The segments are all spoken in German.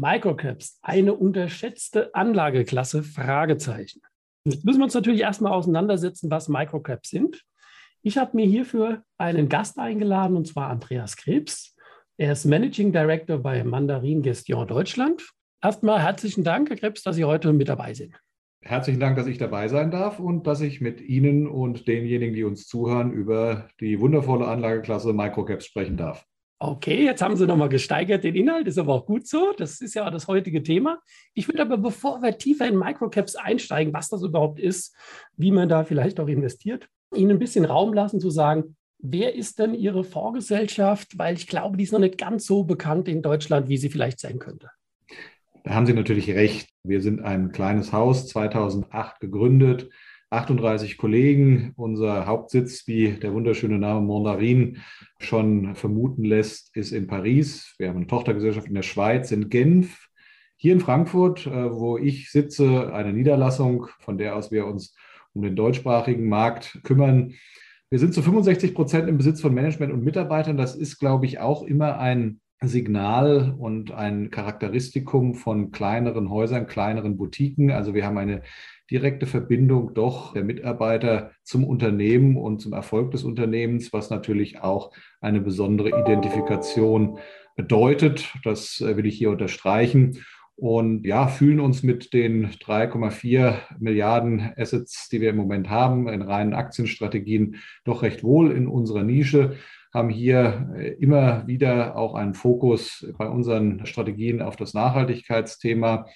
Microcaps, eine unterschätzte Anlageklasse? Fragezeichen. Jetzt müssen wir uns natürlich erstmal auseinandersetzen, was Microcaps sind. Ich habe mir hierfür einen Gast eingeladen, und zwar Andreas Krebs. Er ist Managing Director bei Mandarin Gestion Deutschland. Erstmal herzlichen Dank, Herr Krebs, dass Sie heute mit dabei sind. Herzlichen Dank, dass ich dabei sein darf und dass ich mit Ihnen und denjenigen, die uns zuhören, über die wundervolle Anlageklasse Microcaps sprechen darf. Okay, jetzt haben Sie nochmal gesteigert den Inhalt, ist aber auch gut so. Das ist ja das heutige Thema. Ich würde aber, bevor wir tiefer in Microcaps einsteigen, was das überhaupt ist, wie man da vielleicht auch investiert, Ihnen ein bisschen Raum lassen zu sagen, wer ist denn Ihre Vorgesellschaft? Weil ich glaube, die ist noch nicht ganz so bekannt in Deutschland, wie sie vielleicht sein könnte. Da haben Sie natürlich recht. Wir sind ein kleines Haus, 2008 gegründet, 38 Kollegen. Unser Hauptsitz, wie der wunderschöne Name Mandarin schon vermuten lässt, ist in Paris. Wir haben eine Tochtergesellschaft in der Schweiz, in Genf. Hier in Frankfurt, äh, wo ich sitze, eine Niederlassung, von der aus wir uns um den deutschsprachigen Markt kümmern. Wir sind zu 65 Prozent im Besitz von Management und Mitarbeitern. Das ist, glaube ich, auch immer ein Signal und ein Charakteristikum von kleineren Häusern, kleineren Boutiquen. Also wir haben eine direkte Verbindung doch der Mitarbeiter zum Unternehmen und zum Erfolg des Unternehmens, was natürlich auch eine besondere Identifikation bedeutet. Das äh, will ich hier unterstreichen. Und ja, fühlen uns mit den 3,4 Milliarden Assets, die wir im Moment haben, in reinen Aktienstrategien doch recht wohl in unserer Nische haben hier äh, immer wieder auch einen Fokus bei unseren Strategien auf das Nachhaltigkeitsthema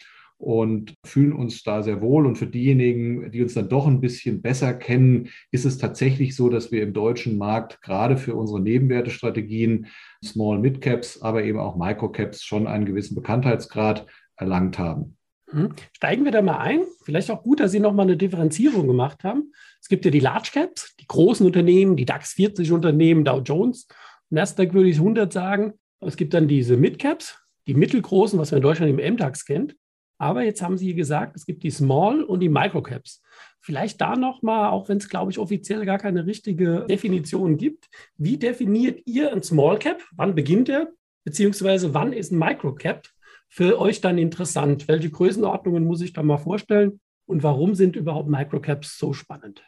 und fühlen uns da sehr wohl. Und für diejenigen, die uns dann doch ein bisschen besser kennen, ist es tatsächlich so, dass wir im deutschen Markt gerade für unsere Nebenwertestrategien, Small Mid Caps, aber eben auch Micro Caps schon einen gewissen Bekanntheitsgrad erlangt haben. Mhm. Steigen wir da mal ein. Vielleicht auch gut, dass Sie nochmal eine Differenzierung gemacht haben. Es gibt ja die Large Caps, die großen Unternehmen, die DAX 40 Unternehmen, Dow Jones, Nasdaq würde ich 100 sagen. Es gibt dann diese Mid Caps, die mittelgroßen, was man in Deutschland im MDAX kennt. Aber jetzt haben Sie gesagt, es gibt die Small und die Microcaps. Vielleicht da nochmal, auch wenn es, glaube ich, offiziell gar keine richtige Definition gibt. Wie definiert ihr ein Small Cap? Wann beginnt er? Beziehungsweise wann ist ein Microcap für euch dann interessant? Welche Größenordnungen muss ich da mal vorstellen? Und warum sind überhaupt Microcaps so spannend?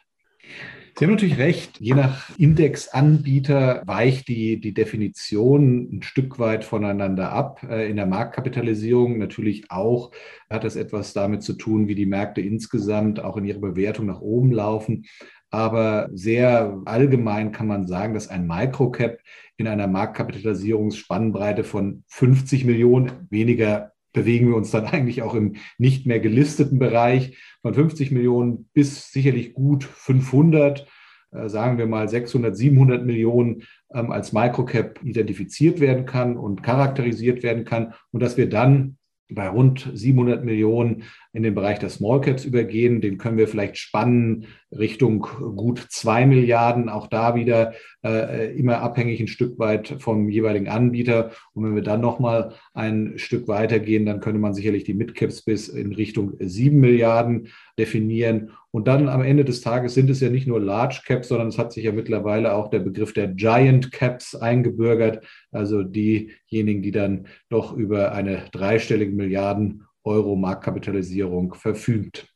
Sie haben natürlich recht. Je nach Indexanbieter weicht die, die Definition ein Stück weit voneinander ab. Äh, in der Marktkapitalisierung natürlich auch hat es etwas damit zu tun, wie die Märkte insgesamt auch in ihrer Bewertung nach oben laufen. Aber sehr allgemein kann man sagen, dass ein Microcap in einer Marktkapitalisierungsspannbreite von 50 Millionen, weniger bewegen wir uns dann eigentlich auch im nicht mehr gelisteten Bereich von 50 Millionen bis sicherlich gut 500, äh, sagen wir mal 600, 700 Millionen ähm, als Microcap identifiziert werden kann und charakterisiert werden kann und dass wir dann bei rund 700 Millionen in den Bereich der Small Caps übergehen. Den können wir vielleicht spannen Richtung gut zwei Milliarden. Auch da wieder äh, immer abhängig ein Stück weit vom jeweiligen Anbieter. Und wenn wir dann nochmal ein Stück weiter gehen, dann könnte man sicherlich die Midcaps bis in Richtung sieben Milliarden definieren. Und dann am Ende des Tages sind es ja nicht nur Large Caps, sondern es hat sich ja mittlerweile auch der Begriff der Giant Caps eingebürgert. Also diejenigen, die dann doch über eine dreistellige Milliarden Euro Marktkapitalisierung verfügt.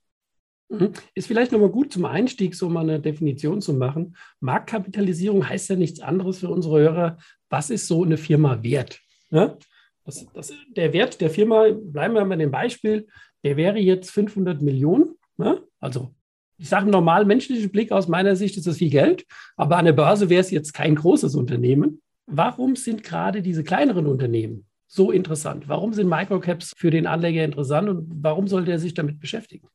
Mhm. Ist vielleicht nochmal gut zum Einstieg, so mal eine Definition zu machen. Marktkapitalisierung heißt ja nichts anderes für unsere Hörer. Was ist so eine Firma wert? Ja? Das, das, der Wert der Firma, bleiben wir mal dem Beispiel, der wäre jetzt 500 Millionen. Ja? Also, ich sage normalen menschlichen Blick aus meiner Sicht ist das viel Geld, aber an der Börse wäre es jetzt kein großes Unternehmen. Warum sind gerade diese kleineren Unternehmen so interessant? Warum sind Microcaps für den Anleger interessant und warum sollte er sich damit beschäftigen?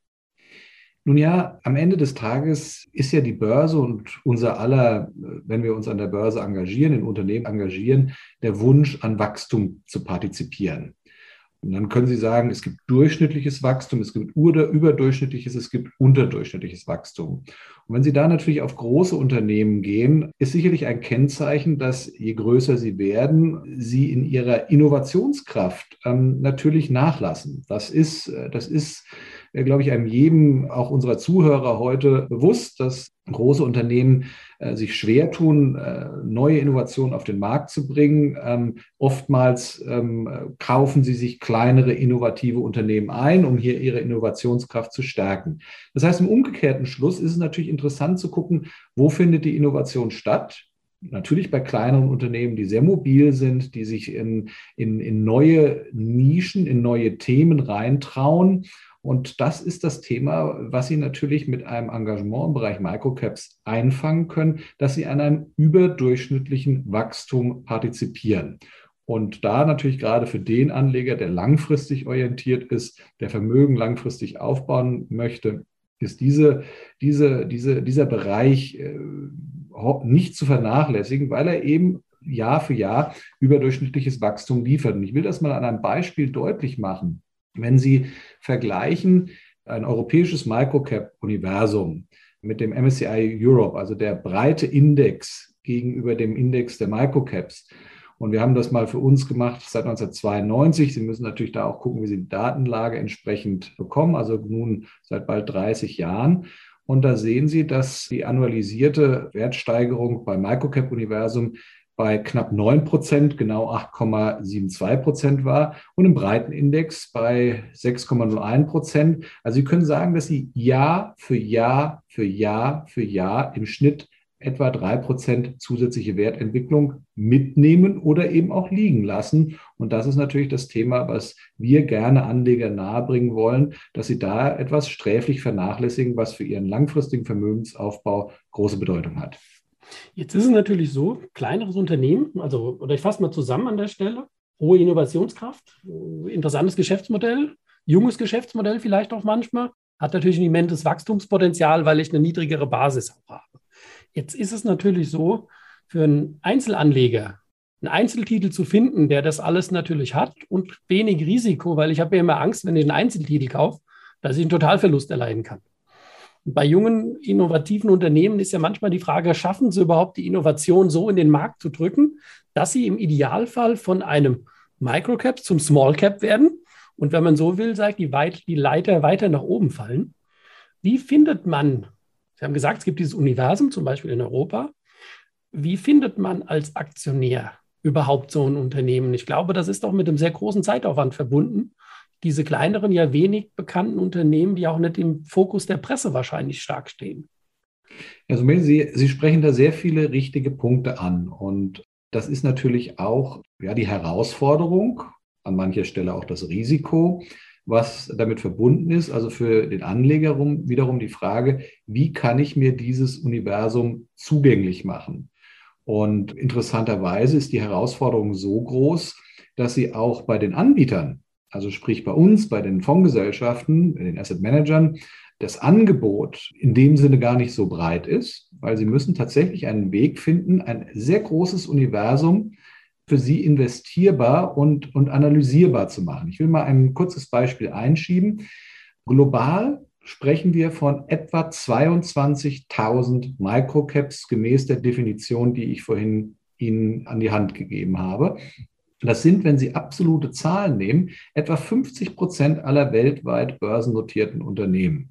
Nun ja, am Ende des Tages ist ja die Börse und unser aller, wenn wir uns an der Börse engagieren, in Unternehmen engagieren, der Wunsch an Wachstum zu partizipieren. Und dann können Sie sagen, es gibt durchschnittliches Wachstum, es gibt überdurchschnittliches, es gibt unterdurchschnittliches Wachstum. Und wenn Sie da natürlich auf große Unternehmen gehen, ist sicherlich ein Kennzeichen, dass je größer sie werden, sie in ihrer Innovationskraft ähm, natürlich nachlassen. Das ist, äh, das ist glaube ich, einem jedem, auch unserer Zuhörer heute bewusst, dass große Unternehmen äh, sich schwer tun, äh, neue Innovationen auf den Markt zu bringen. Ähm, oftmals ähm, kaufen sie sich kleinere innovative Unternehmen ein, um hier ihre Innovationskraft zu stärken. Das heißt, im umgekehrten Schluss ist es natürlich interessant zu gucken, wo findet die Innovation statt? natürlich bei kleineren Unternehmen, die sehr mobil sind, die sich in, in, in neue Nischen, in neue Themen reintrauen und das ist das Thema, was Sie natürlich mit einem Engagement im Bereich Microcaps einfangen können, dass Sie an einem überdurchschnittlichen Wachstum partizipieren. Und da natürlich gerade für den Anleger, der langfristig orientiert ist, der Vermögen langfristig aufbauen möchte, ist diese, diese, diese, dieser Bereich äh, nicht zu vernachlässigen, weil er eben Jahr für Jahr überdurchschnittliches Wachstum liefert. Und ich will das mal an einem Beispiel deutlich machen. Wenn Sie vergleichen ein europäisches Microcap-Universum mit dem MSCI Europe, also der breite Index gegenüber dem Index der Microcaps, und wir haben das mal für uns gemacht seit 1992. Sie müssen natürlich da auch gucken, wie Sie die Datenlage entsprechend bekommen, also nun seit bald 30 Jahren. Und da sehen Sie, dass die annualisierte Wertsteigerung beim Microcap-Universum bei knapp 9 Prozent, genau 8,72 Prozent war und im Breitenindex bei 6,01 Prozent. Also Sie können sagen, dass Sie Jahr für Jahr für Jahr für Jahr im Schnitt etwa drei Prozent zusätzliche Wertentwicklung mitnehmen oder eben auch liegen lassen. Und das ist natürlich das Thema, was wir gerne Anleger nahebringen wollen, dass sie da etwas sträflich vernachlässigen, was für ihren langfristigen Vermögensaufbau große Bedeutung hat. Jetzt ist es natürlich so, kleineres Unternehmen, also, oder ich fasse mal zusammen an der Stelle, hohe Innovationskraft, interessantes Geschäftsmodell, junges Geschäftsmodell vielleicht auch manchmal, hat natürlich ein immenses Wachstumspotenzial, weil ich eine niedrigere Basis habe. Jetzt ist es natürlich so, für einen Einzelanleger einen Einzeltitel zu finden, der das alles natürlich hat und wenig Risiko, weil ich habe ja immer Angst, wenn ich einen Einzeltitel kaufe, dass ich einen Totalverlust erleiden kann bei jungen, innovativen Unternehmen ist ja manchmal die Frage, schaffen sie überhaupt die Innovation so in den Markt zu drücken, dass sie im Idealfall von einem Microcap zum Smallcap werden und wenn man so will, sagt die, weit, die Leiter weiter nach oben fallen. Wie findet man, Sie haben gesagt, es gibt dieses Universum, zum Beispiel in Europa, wie findet man als Aktionär überhaupt so ein Unternehmen? Ich glaube, das ist auch mit einem sehr großen Zeitaufwand verbunden diese kleineren, ja wenig bekannten Unternehmen, die auch nicht im Fokus der Presse wahrscheinlich stark stehen. Also Sie, Sie sprechen da sehr viele richtige Punkte an. Und das ist natürlich auch ja, die Herausforderung, an mancher Stelle auch das Risiko, was damit verbunden ist. Also für den Anleger wiederum die Frage, wie kann ich mir dieses Universum zugänglich machen? Und interessanterweise ist die Herausforderung so groß, dass sie auch bei den Anbietern also sprich bei uns, bei den Fondsgesellschaften, den Asset Managern, das Angebot in dem Sinne gar nicht so breit ist, weil sie müssen tatsächlich einen Weg finden, ein sehr großes Universum für sie investierbar und, und analysierbar zu machen. Ich will mal ein kurzes Beispiel einschieben. Global sprechen wir von etwa 22.000 Microcaps gemäß der Definition, die ich vorhin Ihnen an die Hand gegeben habe. Das sind, wenn Sie absolute Zahlen nehmen, etwa 50 Prozent aller weltweit börsennotierten Unternehmen.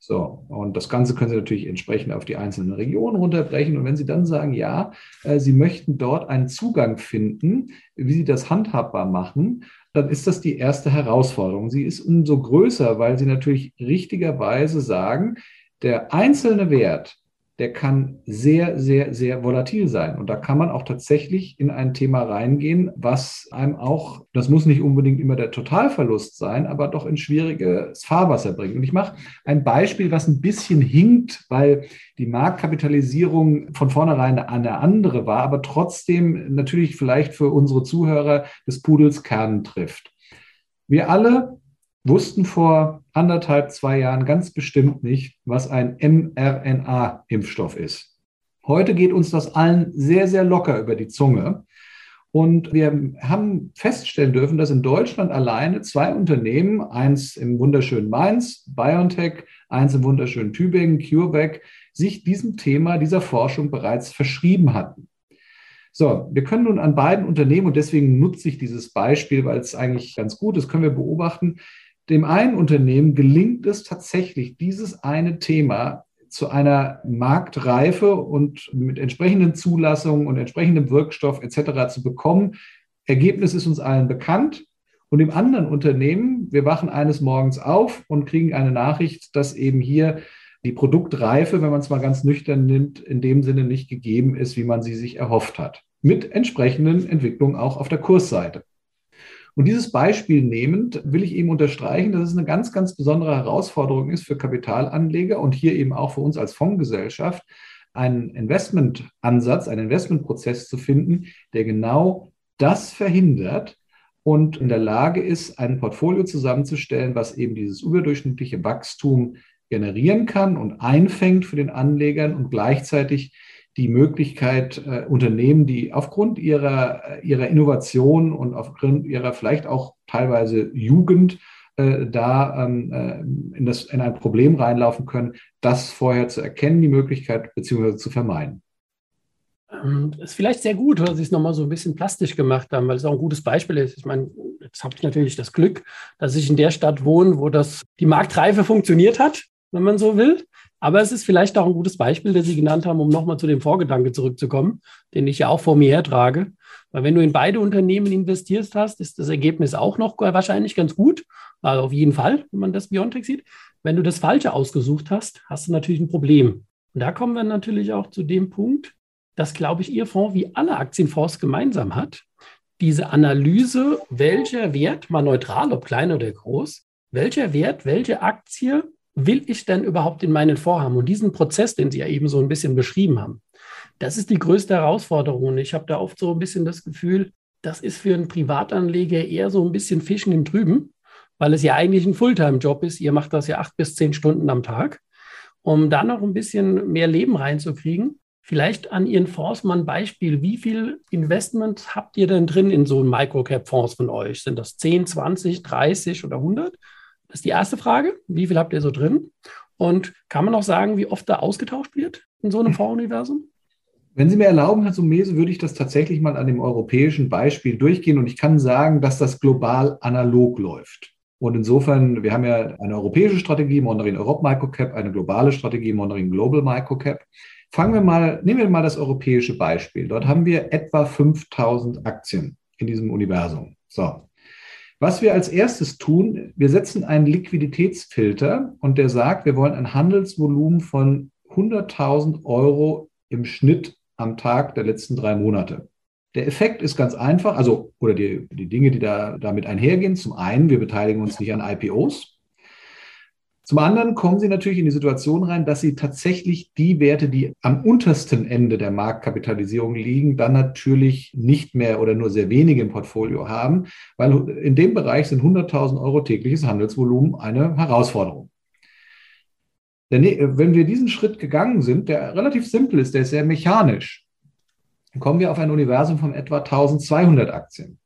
So, und das Ganze können Sie natürlich entsprechend auf die einzelnen Regionen runterbrechen. Und wenn Sie dann sagen, ja, äh, Sie möchten dort einen Zugang finden, wie Sie das handhabbar machen, dann ist das die erste Herausforderung. Sie ist umso größer, weil Sie natürlich richtigerweise sagen, der einzelne Wert der kann sehr, sehr, sehr volatil sein. Und da kann man auch tatsächlich in ein Thema reingehen, was einem auch, das muss nicht unbedingt immer der Totalverlust sein, aber doch in schwieriges Fahrwasser bringt. Und ich mache ein Beispiel, was ein bisschen hinkt, weil die Marktkapitalisierung von vornherein eine andere war, aber trotzdem natürlich vielleicht für unsere Zuhörer des Pudels Kern trifft. Wir alle wussten vor anderthalb, zwei Jahren ganz bestimmt nicht, was ein mRNA-Impfstoff ist. Heute geht uns das allen sehr, sehr locker über die Zunge. Und wir haben feststellen dürfen, dass in Deutschland alleine zwei Unternehmen, eins im wunderschönen Mainz, BioNTech, eins im wunderschönen Tübingen, CureVac, sich diesem Thema, dieser Forschung bereits verschrieben hatten. So, wir können nun an beiden Unternehmen, und deswegen nutze ich dieses Beispiel, weil es eigentlich ganz gut ist, können wir beobachten, dem einen Unternehmen gelingt es tatsächlich, dieses eine Thema zu einer Marktreife und mit entsprechenden Zulassungen und entsprechendem Wirkstoff etc. zu bekommen. Ergebnis ist uns allen bekannt. Und im anderen Unternehmen, wir wachen eines Morgens auf und kriegen eine Nachricht, dass eben hier die Produktreife, wenn man es mal ganz nüchtern nimmt, in dem Sinne nicht gegeben ist, wie man sie sich erhofft hat. Mit entsprechenden Entwicklungen auch auf der Kursseite. Und dieses Beispiel nehmend will ich eben unterstreichen, dass es eine ganz, ganz besondere Herausforderung ist für Kapitalanleger und hier eben auch für uns als Fondsgesellschaft, einen Investmentansatz, einen Investmentprozess zu finden, der genau das verhindert und in der Lage ist, ein Portfolio zusammenzustellen, was eben dieses überdurchschnittliche Wachstum generieren kann und einfängt für den Anlegern und gleichzeitig die Möglichkeit, äh, Unternehmen, die aufgrund ihrer, ihrer Innovation und aufgrund ihrer vielleicht auch teilweise Jugend äh, da ähm, äh, in, das, in ein Problem reinlaufen können, das vorher zu erkennen, die Möglichkeit beziehungsweise zu vermeiden. Ähm, ist vielleicht sehr gut, dass Sie es nochmal so ein bisschen plastisch gemacht haben, weil es auch ein gutes Beispiel ist. Ich meine, jetzt habe ich natürlich das Glück, dass ich in der Stadt wohne, wo das die Marktreife funktioniert hat, wenn man so will. Aber es ist vielleicht auch ein gutes Beispiel, das Sie genannt haben, um nochmal zu dem Vorgedanke zurückzukommen, den ich ja auch vor mir hertrage. Weil wenn du in beide Unternehmen investiert hast, ist das Ergebnis auch noch wahrscheinlich ganz gut. Also auf jeden Fall, wenn man das Biontech sieht. Wenn du das Falsche ausgesucht hast, hast du natürlich ein Problem. Und da kommen wir natürlich auch zu dem Punkt, dass, glaube ich, Ihr Fonds wie alle Aktienfonds gemeinsam hat. Diese Analyse, welcher Wert, mal neutral, ob klein oder groß, welcher Wert, welche Aktie will ich denn überhaupt in meinen Vorhaben? Und diesen Prozess, den Sie ja eben so ein bisschen beschrieben haben, das ist die größte Herausforderung. Und ich habe da oft so ein bisschen das Gefühl, das ist für einen Privatanleger eher so ein bisschen Fischen im Trüben, weil es ja eigentlich ein Fulltime-Job ist. Ihr macht das ja acht bis zehn Stunden am Tag. Um da noch ein bisschen mehr Leben reinzukriegen, vielleicht an Ihren Fonds mal ein Beispiel. Wie viel Investment habt ihr denn drin in so einem Microcap-Fonds von euch? Sind das 10, 20, 30 oder 100? Das ist die erste Frage. Wie viel habt ihr so drin? Und kann man auch sagen, wie oft da ausgetauscht wird in so einem Fondsuniversum? Wenn Sie mir erlauben, Herr Sumese, würde ich das tatsächlich mal an dem europäischen Beispiel durchgehen. Und ich kann sagen, dass das global analog läuft. Und insofern, wir haben ja eine europäische Strategie, Monitoring Europe Microcap, eine globale Strategie, Monitoring Global Microcap. Fangen wir mal, nehmen wir mal das europäische Beispiel. Dort haben wir etwa 5000 Aktien in diesem Universum. So. Was wir als erstes tun, wir setzen einen Liquiditätsfilter und der sagt, wir wollen ein Handelsvolumen von 100.000 Euro im Schnitt am Tag der letzten drei Monate. Der Effekt ist ganz einfach, also, oder die, die Dinge, die da damit einhergehen. Zum einen, wir beteiligen uns nicht an IPOs. Zum anderen kommen Sie natürlich in die Situation rein, dass Sie tatsächlich die Werte, die am untersten Ende der Marktkapitalisierung liegen, dann natürlich nicht mehr oder nur sehr wenige im Portfolio haben, weil in dem Bereich sind 100.000 Euro tägliches Handelsvolumen eine Herausforderung. Denn wenn wir diesen Schritt gegangen sind, der relativ simpel ist, der ist sehr mechanisch, kommen wir auf ein Universum von etwa 1200 Aktien.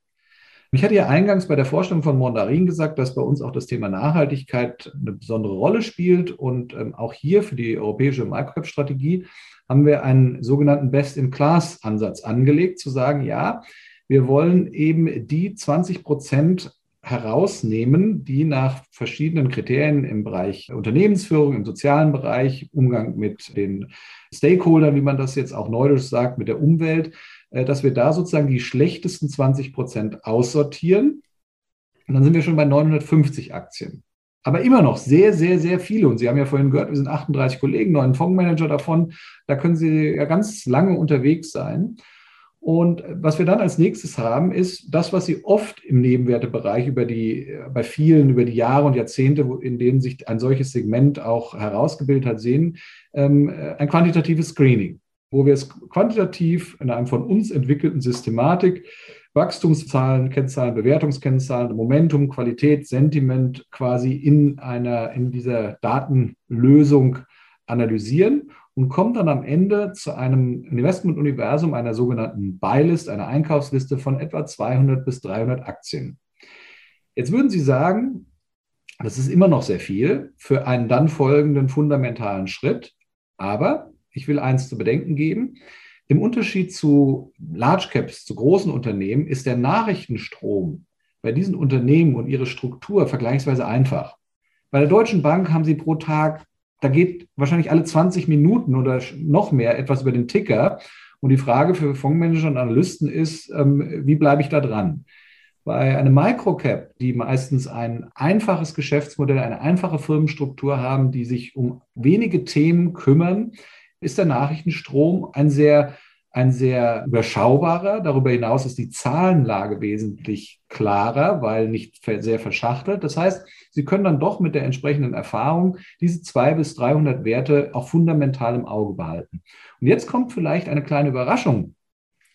Ich hatte ja eingangs bei der Vorstellung von Mondarin gesagt, dass bei uns auch das Thema Nachhaltigkeit eine besondere Rolle spielt. Und ähm, auch hier für die europäische Microcap-Strategie haben wir einen sogenannten Best-in-Class-Ansatz angelegt, zu sagen, ja, wir wollen eben die 20 Prozent herausnehmen, die nach verschiedenen Kriterien im Bereich Unternehmensführung, im sozialen Bereich, Umgang mit den Stakeholdern, wie man das jetzt auch neudeutsch sagt, mit der Umwelt, dass wir da sozusagen die schlechtesten 20 Prozent aussortieren. Und dann sind wir schon bei 950 Aktien. Aber immer noch sehr, sehr, sehr viele. Und Sie haben ja vorhin gehört, wir sind 38 Kollegen, neun Fondsmanager davon. Da können Sie ja ganz lange unterwegs sein. Und was wir dann als nächstes haben, ist das, was Sie oft im Nebenwertebereich über die, bei vielen über die Jahre und Jahrzehnte, in denen sich ein solches Segment auch herausgebildet hat, sehen, ähm, ein quantitatives Screening wo wir es quantitativ in einem von uns entwickelten Systematik Wachstumszahlen, Kennzahlen, Bewertungskennzahlen, Momentum, Qualität, Sentiment quasi in einer, in dieser Datenlösung analysieren und kommt dann am Ende zu einem Investmentuniversum einer sogenannten Buy-List, einer Einkaufsliste von etwa 200 bis 300 Aktien. Jetzt würden Sie sagen, das ist immer noch sehr viel für einen dann folgenden fundamentalen Schritt. Aber ich will eins zu bedenken geben. Im Unterschied zu Large Caps, zu großen Unternehmen, ist der Nachrichtenstrom bei diesen Unternehmen und ihre Struktur vergleichsweise einfach. Bei der Deutschen Bank haben sie pro Tag, da geht wahrscheinlich alle 20 Minuten oder noch mehr etwas über den Ticker. Und die Frage für Fondsmanager und Analysten ist, ähm, wie bleibe ich da dran? Bei einem Microcap, die meistens ein einfaches Geschäftsmodell, eine einfache Firmenstruktur haben, die sich um wenige Themen kümmern, ist der Nachrichtenstrom ein sehr, ein sehr überschaubarer. Darüber hinaus ist die Zahlenlage wesentlich klarer, weil nicht sehr verschachtelt. Das heißt, Sie können dann doch mit der entsprechenden Erfahrung diese zwei bis 300 Werte auch fundamental im Auge behalten. Und jetzt kommt vielleicht eine kleine Überraschung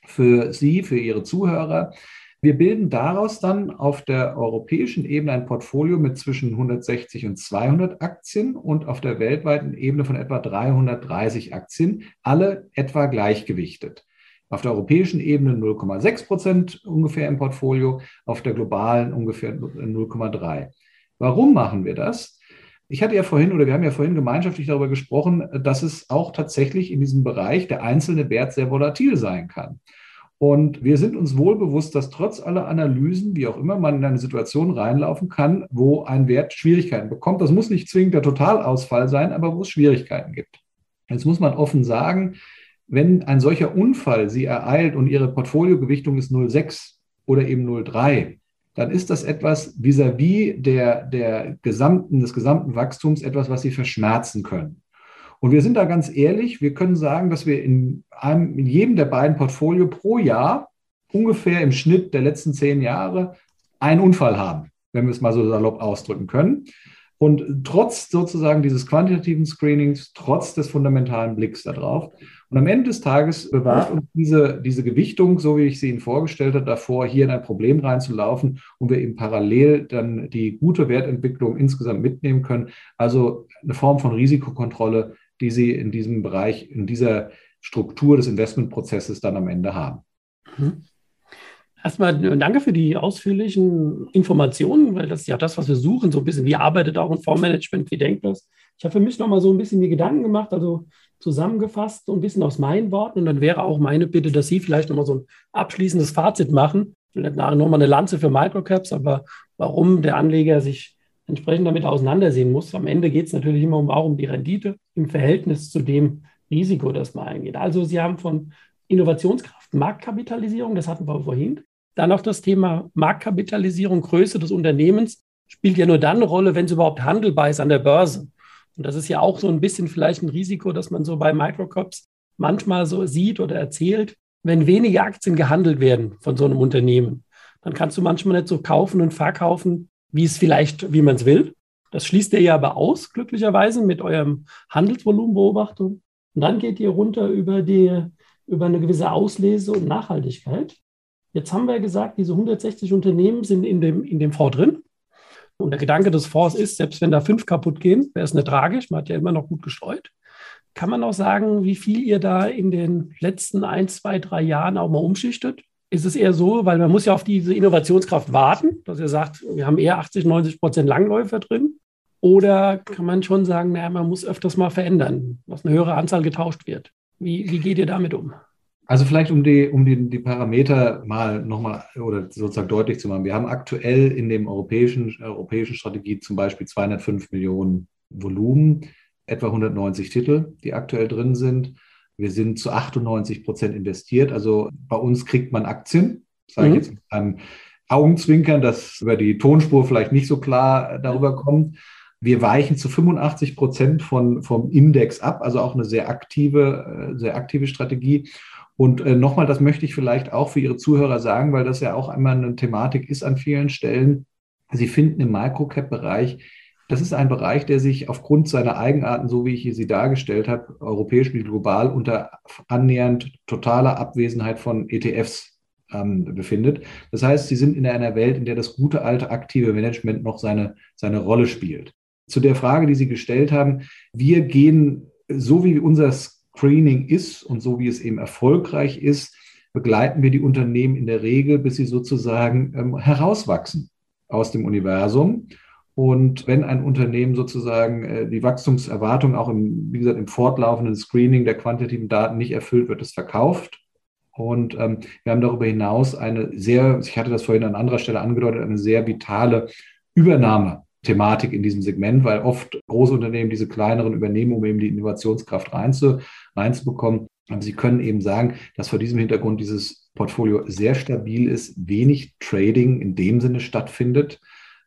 für Sie, für Ihre Zuhörer. Wir bilden daraus dann auf der europäischen Ebene ein Portfolio mit zwischen 160 und 200 Aktien und auf der weltweiten Ebene von etwa 330 Aktien, alle etwa gleichgewichtet. Auf der europäischen Ebene 0,6 Prozent ungefähr im Portfolio, auf der globalen ungefähr 0,3. Warum machen wir das? Ich hatte ja vorhin oder wir haben ja vorhin gemeinschaftlich darüber gesprochen, dass es auch tatsächlich in diesem Bereich der einzelne Wert sehr volatil sein kann. Und wir sind uns wohl bewusst, dass trotz aller Analysen, wie auch immer, man in eine Situation reinlaufen kann, wo ein Wert Schwierigkeiten bekommt. Das muss nicht zwingend der Totalausfall sein, aber wo es Schwierigkeiten gibt. Jetzt muss man offen sagen, wenn ein solcher Unfall Sie ereilt und Ihre Portfoliogewichtung ist 0,6 oder eben 0,3, dann ist das etwas vis-à-vis -vis der, der gesamten, des gesamten Wachstums etwas, was Sie verschmerzen können. Und wir sind da ganz ehrlich, wir können sagen, dass wir in, einem, in jedem der beiden Portfolio pro Jahr ungefähr im Schnitt der letzten zehn Jahre einen Unfall haben, wenn wir es mal so salopp ausdrücken können. Und trotz sozusagen dieses quantitativen Screenings, trotz des fundamentalen Blicks darauf. Und am Ende des Tages bewahrt uns diese, diese Gewichtung, so wie ich sie Ihnen vorgestellt habe, davor, hier in ein Problem reinzulaufen und wir eben parallel dann die gute Wertentwicklung insgesamt mitnehmen können. Also eine Form von Risikokontrolle, die Sie in diesem Bereich, in dieser Struktur des Investmentprozesses dann am Ende haben. Mhm. Erstmal äh, danke für die ausführlichen Informationen, weil das ist ja das, was wir suchen, so ein bisschen, wie arbeitet auch ein Fondsmanagement, wie denkt das? Ich habe für mich nochmal so ein bisschen die Gedanken gemacht, also zusammengefasst, so ein bisschen aus meinen Worten. Und dann wäre auch meine Bitte, dass Sie vielleicht nochmal so ein abschließendes Fazit machen. Vielleicht nachher nochmal eine Lanze für Microcaps, aber warum der Anleger sich entsprechend damit auseinandersehen muss. Am Ende geht es natürlich immer um, auch um die Rendite im Verhältnis zu dem Risiko, das man eingeht. Also Sie haben von Innovationskraft, Marktkapitalisierung, das hatten wir vorhin. Dann auch das Thema Marktkapitalisierung, Größe des Unternehmens spielt ja nur dann eine Rolle, wenn es überhaupt handelbar ist an der Börse. Und das ist ja auch so ein bisschen vielleicht ein Risiko, dass man so bei Microcaps manchmal so sieht oder erzählt, wenn wenige Aktien gehandelt werden von so einem Unternehmen, dann kannst du manchmal nicht so kaufen und verkaufen, wie es vielleicht, wie man es will. Das schließt ihr ja aber aus, glücklicherweise, mit eurem Handelsvolumenbeobachtung. Und dann geht ihr runter über, die, über eine gewisse Auslese und Nachhaltigkeit. Jetzt haben wir gesagt, diese 160 Unternehmen sind in dem, in dem Fonds drin. Und der Gedanke des Fonds ist, selbst wenn da fünf kaputt gehen, wäre es nicht tragisch, man hat ja immer noch gut gestreut. Kann man auch sagen, wie viel ihr da in den letzten ein, zwei, drei Jahren auch mal umschichtet? Ist es eher so, weil man muss ja auf diese Innovationskraft warten, dass ihr sagt, wir haben eher 80, 90 Prozent Langläufer drin. Oder kann man schon sagen, naja, man muss öfters mal verändern, dass eine höhere Anzahl getauscht wird. Wie, wie geht ihr damit um? Also vielleicht um die, um die, die Parameter mal nochmal oder sozusagen deutlich zu machen. Wir haben aktuell in dem europäischen, europäischen Strategie zum Beispiel 205 Millionen Volumen, etwa 190 Titel, die aktuell drin sind. Wir sind zu 98 Prozent investiert. Also bei uns kriegt man Aktien, sage ich mhm. jetzt mit einem Augenzwinkern, das über die Tonspur vielleicht nicht so klar darüber kommt. Wir weichen zu 85 Prozent von, vom Index ab, also auch eine sehr aktive, äh, sehr aktive Strategie. Und äh, nochmal, das möchte ich vielleicht auch für Ihre Zuhörer sagen, weil das ja auch einmal eine Thematik ist an vielen Stellen. Sie finden im Microcap-Bereich das ist ein Bereich, der sich aufgrund seiner Eigenarten, so wie ich sie dargestellt habe, europäisch wie global unter annähernd totaler Abwesenheit von ETFs ähm, befindet. Das heißt, sie sind in einer Welt, in der das gute alte aktive Management noch seine, seine Rolle spielt. Zu der Frage, die Sie gestellt haben, wir gehen so wie unser Screening ist und so wie es eben erfolgreich ist, begleiten wir die Unternehmen in der Regel, bis sie sozusagen ähm, herauswachsen aus dem Universum. Und wenn ein Unternehmen sozusagen äh, die Wachstumserwartung auch im, wie gesagt, im fortlaufenden Screening der quantitativen Daten nicht erfüllt, wird es verkauft. Und ähm, wir haben darüber hinaus eine sehr, ich hatte das vorhin an anderer Stelle angedeutet, eine sehr vitale Übernahme-Thematik in diesem Segment, weil oft große Unternehmen diese kleineren übernehmen, um eben die Innovationskraft reinzu, reinzubekommen. Aber Sie können eben sagen, dass vor diesem Hintergrund dieses Portfolio sehr stabil ist, wenig Trading in dem Sinne stattfindet.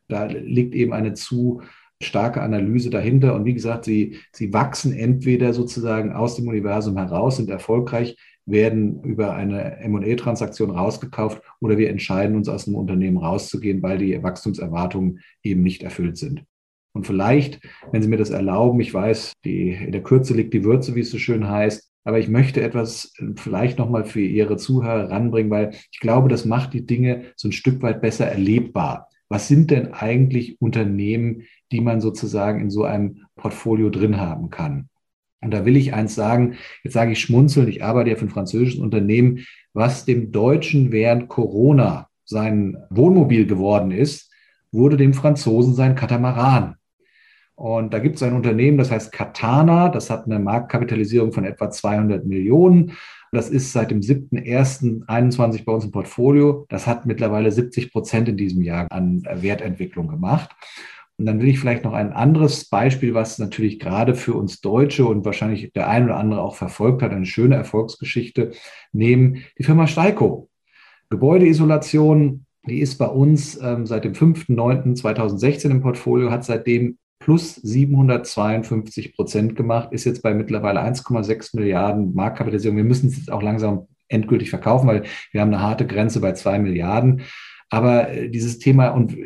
Da liegt eben eine zu starke Analyse dahinter. Und wie gesagt, sie, sie wachsen entweder sozusagen aus dem Universum heraus, sind erfolgreich, werden über eine M&A-Transaktion rausgekauft oder wir entscheiden uns aus einem Unternehmen rauszugehen, weil die Wachstumserwartungen eben nicht erfüllt sind. Und vielleicht, wenn Sie mir das erlauben, ich weiß, die, in der Kürze liegt die Würze, wie es so schön heißt, aber ich möchte etwas äh, vielleicht nochmal für Ihre Zuhörer ranbringen, weil ich glaube, das macht die Dinge so ein Stück weit besser erlebbar. Was sind denn eigentlich Unternehmen, die man sozusagen in so einem Portfolio drin haben kann? Und da will ich eins sagen, jetzt sage ich schmunzeln, ich arbeite ja für ein französisches Unternehmen, was dem Deutschen während Corona sein Wohnmobil geworden ist, wurde dem Franzosen sein Katamaran. Und da gibt es ein Unternehmen, das heißt Katana, das hat eine Marktkapitalisierung von etwa 200 Millionen. Das ist seit dem 7.1.21 bei uns im Portfolio. Das hat mittlerweile 70 Prozent in diesem Jahr an Wertentwicklung gemacht. Und dann will ich vielleicht noch ein anderes Beispiel, was natürlich gerade für uns Deutsche und wahrscheinlich der ein oder andere auch verfolgt hat, eine schöne Erfolgsgeschichte nehmen. Die Firma Steiko. Gebäudeisolation, die ist bei uns ähm, seit dem 5.9.2016 im Portfolio, hat seitdem plus 752 Prozent gemacht, ist jetzt bei mittlerweile 1,6 Milliarden Marktkapitalisierung. Wir müssen es jetzt auch langsam endgültig verkaufen, weil wir haben eine harte Grenze bei zwei Milliarden. Aber äh, dieses Thema, und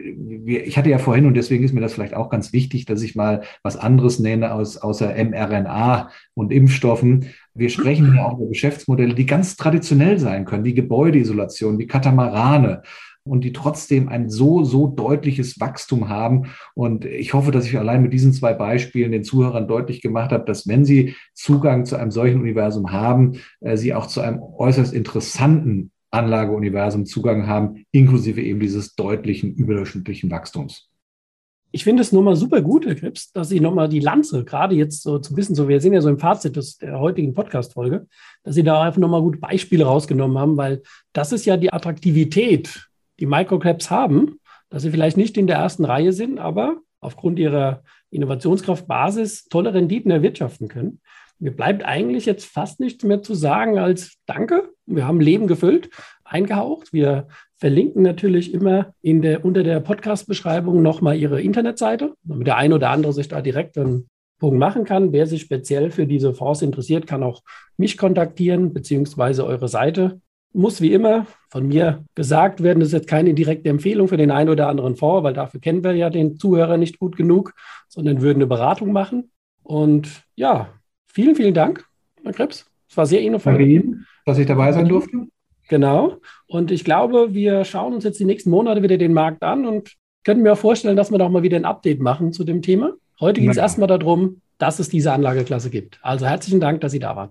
ich hatte ja vorhin, und deswegen ist mir das vielleicht auch ganz wichtig, dass ich mal was anderes nenne aus, außer mRNA und Impfstoffen. Wir sprechen ja auch über Geschäftsmodelle, die ganz traditionell sein können, wie Gebäudeisolation, wie Katamarane und die trotzdem ein so, so deutliches Wachstum haben. Und ich hoffe, dass ich allein mit diesen zwei Beispielen den Zuhörern deutlich gemacht habe, dass wenn sie Zugang zu einem solchen Universum haben, äh, sie auch zu einem äußerst interessanten Anlageuniversum Zugang haben, inklusive eben dieses deutlichen überdurchschnittlichen Wachstums. Ich finde es nochmal super gut, Herr Krebs, dass Sie nochmal die Lanze, gerade jetzt so zu wissen, so wir sind ja so im Fazit des, der heutigen Podcast-Folge, dass Sie da einfach nochmal gute Beispiele rausgenommen haben, weil das ist ja die Attraktivität die Microcaps haben, dass sie vielleicht nicht in der ersten Reihe sind, aber aufgrund ihrer Innovationskraftbasis tolle Renditen erwirtschaften können. Mir bleibt eigentlich jetzt fast nichts mehr zu sagen als Danke. Wir haben Leben gefüllt, eingehaucht. Wir verlinken natürlich immer in der, unter der Podcast-Beschreibung nochmal Ihre Internetseite, damit der ein oder andere sich da direkt einen Punkt machen kann. Wer sich speziell für diese Fonds interessiert, kann auch mich kontaktieren, beziehungsweise eure Seite muss wie immer von mir gesagt werden, das ist jetzt keine direkte Empfehlung für den einen oder anderen Fonds, weil dafür kennen wir ja den Zuhörer nicht gut genug, sondern würden eine Beratung machen. Und ja, vielen, vielen Dank, Herr Krebs. Es war sehr innovativ. Danke Ihnen, dass ich dabei sein durfte. Genau. Und ich glaube, wir schauen uns jetzt die nächsten Monate wieder den Markt an und können mir vorstellen, dass wir doch mal wieder ein Update machen zu dem Thema. Heute ging es erstmal darum, dass es diese Anlageklasse gibt. Also herzlichen Dank, dass Sie da waren.